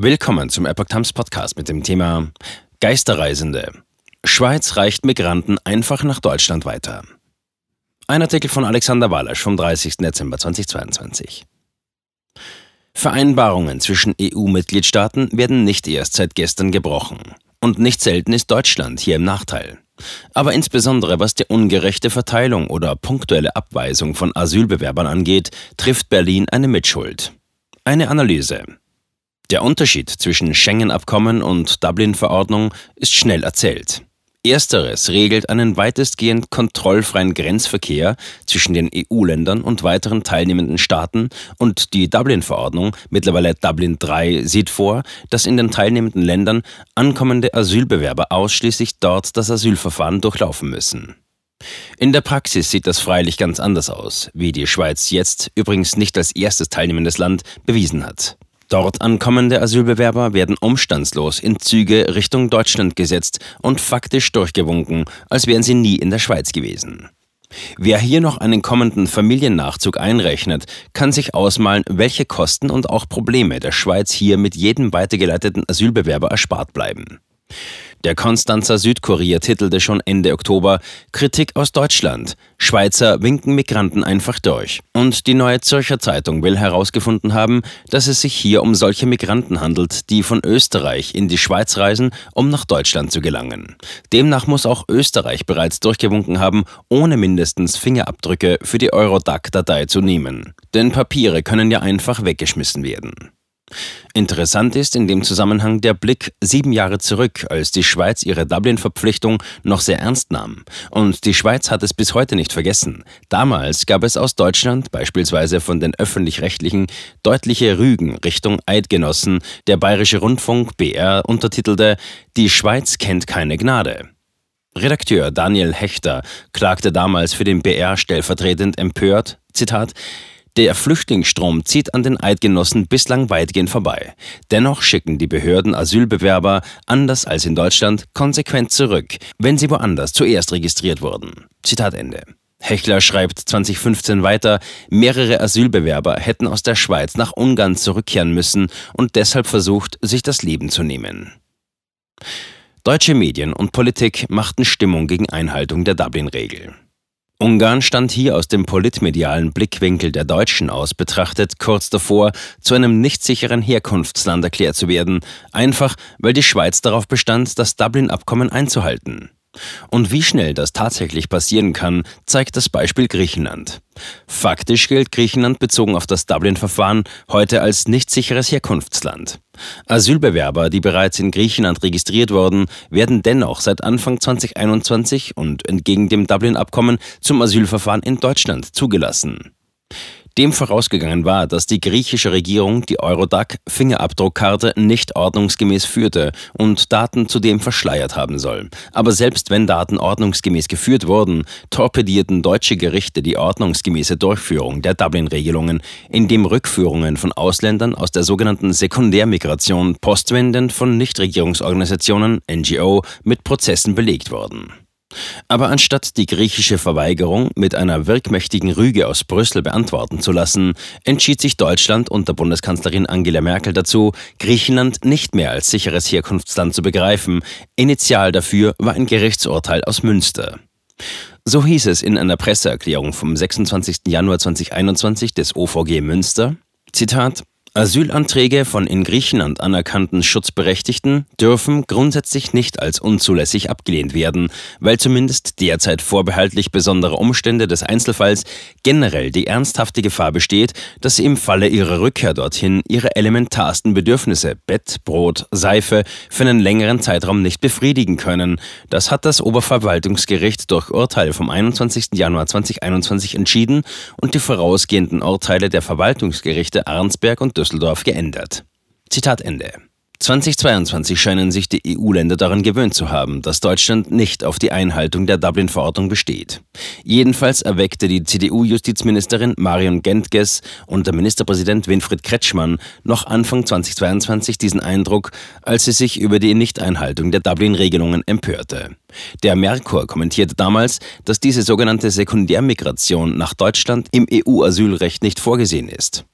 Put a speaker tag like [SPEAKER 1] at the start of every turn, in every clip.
[SPEAKER 1] Willkommen zum Epoch Times Podcast mit dem Thema Geisterreisende. Schweiz reicht Migranten einfach nach Deutschland weiter. Ein Artikel von Alexander Walasch vom 30. Dezember 2022. Vereinbarungen zwischen EU-Mitgliedstaaten werden nicht erst seit gestern gebrochen. Und nicht selten ist Deutschland hier im Nachteil. Aber insbesondere was die ungerechte Verteilung oder punktuelle Abweisung von Asylbewerbern angeht, trifft Berlin eine Mitschuld. Eine Analyse. Der Unterschied zwischen Schengen-Abkommen und Dublin-Verordnung ist schnell erzählt. Ersteres regelt einen weitestgehend kontrollfreien Grenzverkehr zwischen den EU-Ländern und weiteren teilnehmenden Staaten und die Dublin-Verordnung, mittlerweile Dublin III, sieht vor, dass in den teilnehmenden Ländern ankommende Asylbewerber ausschließlich dort das Asylverfahren durchlaufen müssen. In der Praxis sieht das freilich ganz anders aus, wie die Schweiz jetzt, übrigens nicht als erstes teilnehmendes Land, bewiesen hat. Dort ankommende Asylbewerber werden umstandslos in Züge Richtung Deutschland gesetzt und faktisch durchgewunken, als wären sie nie in der Schweiz gewesen. Wer hier noch einen kommenden Familiennachzug einrechnet, kann sich ausmalen, welche Kosten und auch Probleme der Schweiz hier mit jedem weitergeleiteten Asylbewerber erspart bleiben. Der Konstanzer Südkurier titelte schon Ende Oktober Kritik aus Deutschland. Schweizer winken Migranten einfach durch. Und die Neue Zürcher Zeitung will herausgefunden haben, dass es sich hier um solche Migranten handelt, die von Österreich in die Schweiz reisen, um nach Deutschland zu gelangen. Demnach muss auch Österreich bereits durchgewunken haben, ohne mindestens Fingerabdrücke für die Eurodac-Datei zu nehmen. Denn Papiere können ja einfach weggeschmissen werden. Interessant ist in dem Zusammenhang der Blick sieben Jahre zurück, als die Schweiz ihre Dublin-Verpflichtung noch sehr ernst nahm. Und die Schweiz hat es bis heute nicht vergessen. Damals gab es aus Deutschland, beispielsweise von den öffentlich-rechtlichen, deutliche Rügen Richtung Eidgenossen. Der Bayerische Rundfunk BR untertitelte Die Schweiz kennt keine Gnade. Redakteur Daniel Hechter klagte damals für den BR stellvertretend empört, Zitat, der Flüchtlingsstrom zieht an den Eidgenossen bislang weitgehend vorbei. Dennoch schicken die Behörden Asylbewerber, anders als in Deutschland, konsequent zurück, wenn sie woanders zuerst registriert wurden. Zitat Ende. Hechler schreibt 2015 weiter, mehrere Asylbewerber hätten aus der Schweiz nach Ungarn zurückkehren müssen und deshalb versucht, sich das Leben zu nehmen. Deutsche Medien und Politik machten Stimmung gegen Einhaltung der Dublin-Regel. Ungarn stand hier aus dem politmedialen Blickwinkel der Deutschen aus betrachtet kurz davor, zu einem nicht sicheren Herkunftsland erklärt zu werden, einfach weil die Schweiz darauf bestand, das Dublin-Abkommen einzuhalten. Und wie schnell das tatsächlich passieren kann, zeigt das Beispiel Griechenland. Faktisch gilt Griechenland bezogen auf das Dublin-Verfahren heute als nicht sicheres Herkunftsland. Asylbewerber, die bereits in Griechenland registriert wurden, werden dennoch seit Anfang 2021 und entgegen dem Dublin-Abkommen zum Asylverfahren in Deutschland zugelassen. Dem vorausgegangen war, dass die griechische Regierung die Eurodac-Fingerabdruckkarte nicht ordnungsgemäß führte und Daten zudem verschleiert haben soll. Aber selbst wenn Daten ordnungsgemäß geführt wurden, torpedierten deutsche Gerichte die ordnungsgemäße Durchführung der Dublin-Regelungen, indem Rückführungen von Ausländern aus der sogenannten Sekundärmigration postwendend von Nichtregierungsorganisationen NGO mit Prozessen belegt wurden. Aber anstatt die griechische Verweigerung mit einer wirkmächtigen Rüge aus Brüssel beantworten zu lassen, entschied sich Deutschland unter Bundeskanzlerin Angela Merkel dazu, Griechenland nicht mehr als sicheres Herkunftsland zu begreifen. Initial dafür war ein Gerichtsurteil aus Münster. So hieß es in einer Presseerklärung vom 26. Januar 2021 des OVG Münster. Zitat Asylanträge von in Griechenland anerkannten Schutzberechtigten dürfen grundsätzlich nicht als unzulässig abgelehnt werden, weil zumindest derzeit vorbehaltlich besonderer Umstände des Einzelfalls generell die ernsthafte Gefahr besteht, dass sie im Falle ihrer Rückkehr dorthin ihre elementarsten Bedürfnisse Bett, Brot, Seife für einen längeren Zeitraum nicht befriedigen können. Das hat das Oberverwaltungsgericht durch Urteil vom 21. Januar 2021 entschieden und die vorausgehenden Urteile der Verwaltungsgerichte Arnsberg und Düsseldorf geändert. Zitat Ende. 2022 scheinen sich die EU-Länder daran gewöhnt zu haben, dass Deutschland nicht auf die Einhaltung der Dublin-Verordnung besteht. Jedenfalls erweckte die CDU-Justizministerin Marion Gentges und der Ministerpräsident Winfried Kretschmann noch Anfang 2022 diesen Eindruck, als sie sich über die Nichteinhaltung der Dublin-Regelungen empörte. Der Merkur kommentierte damals, dass diese sogenannte Sekundärmigration nach Deutschland im EU-Asylrecht nicht vorgesehen ist.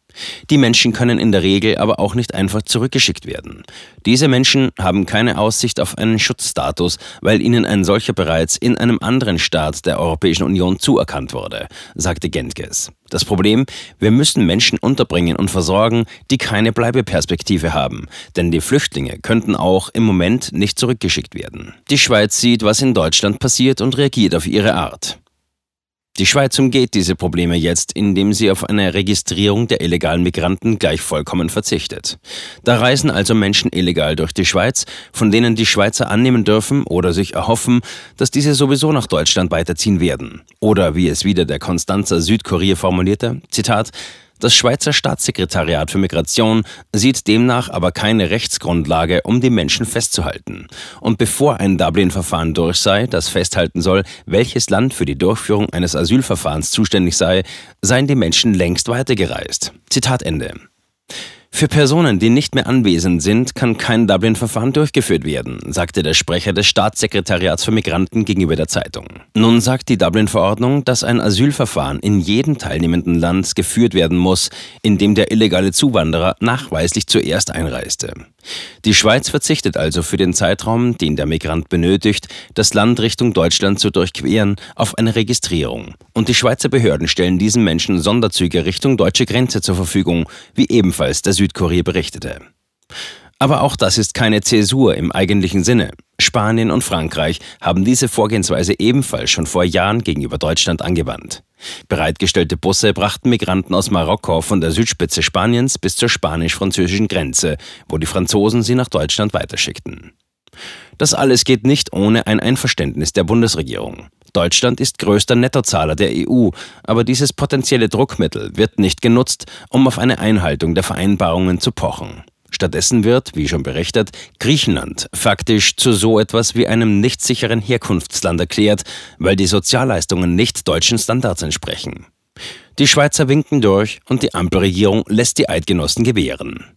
[SPEAKER 1] Die Menschen können in der Regel aber auch nicht einfach zurückgeschickt werden. Diese Menschen haben keine Aussicht auf einen Schutzstatus, weil ihnen ein solcher bereits in einem anderen Staat der Europäischen Union zuerkannt wurde, sagte Gentges. Das Problem, wir müssen Menschen unterbringen und versorgen, die keine Bleibeperspektive haben, denn die Flüchtlinge könnten auch im Moment nicht zurückgeschickt werden. Die Schweiz sieht, was in Deutschland passiert und reagiert auf ihre Art. Die Schweiz umgeht diese Probleme jetzt, indem sie auf eine Registrierung der illegalen Migranten gleich vollkommen verzichtet. Da reisen also Menschen illegal durch die Schweiz, von denen die Schweizer annehmen dürfen oder sich erhoffen, dass diese sowieso nach Deutschland weiterziehen werden. Oder wie es wieder der Konstanzer Südkurier formulierte, Zitat, das Schweizer Staatssekretariat für Migration sieht demnach aber keine Rechtsgrundlage, um die Menschen festzuhalten. Und bevor ein Dublin-Verfahren durch sei, das festhalten soll, welches Land für die Durchführung eines Asylverfahrens zuständig sei, seien die Menschen längst weitergereist. Zitat Ende. Für Personen, die nicht mehr anwesend sind, kann kein Dublin-Verfahren durchgeführt werden, sagte der Sprecher des Staatssekretariats für Migranten gegenüber der Zeitung. Nun sagt die Dublin-Verordnung, dass ein Asylverfahren in jedem teilnehmenden Land geführt werden muss, in dem der illegale Zuwanderer nachweislich zuerst einreiste. Die Schweiz verzichtet also für den Zeitraum, den der Migrant benötigt, das Land Richtung Deutschland zu durchqueren, auf eine Registrierung. Und die Schweizer Behörden stellen diesen Menschen Sonderzüge Richtung deutsche Grenze zur Verfügung, wie ebenfalls der Südkurier berichtete. Aber auch das ist keine Zäsur im eigentlichen Sinne. Spanien und Frankreich haben diese Vorgehensweise ebenfalls schon vor Jahren gegenüber Deutschland angewandt. Bereitgestellte Busse brachten Migranten aus Marokko von der Südspitze Spaniens bis zur spanisch-französischen Grenze, wo die Franzosen sie nach Deutschland weiterschickten. Das alles geht nicht ohne ein Einverständnis der Bundesregierung. Deutschland ist größter Nettozahler der EU, aber dieses potenzielle Druckmittel wird nicht genutzt, um auf eine Einhaltung der Vereinbarungen zu pochen. Stattdessen wird, wie schon berichtet, Griechenland faktisch zu so etwas wie einem nicht sicheren Herkunftsland erklärt, weil die Sozialleistungen nicht deutschen Standards entsprechen. Die Schweizer winken durch und die Ampelregierung lässt die Eidgenossen gewähren.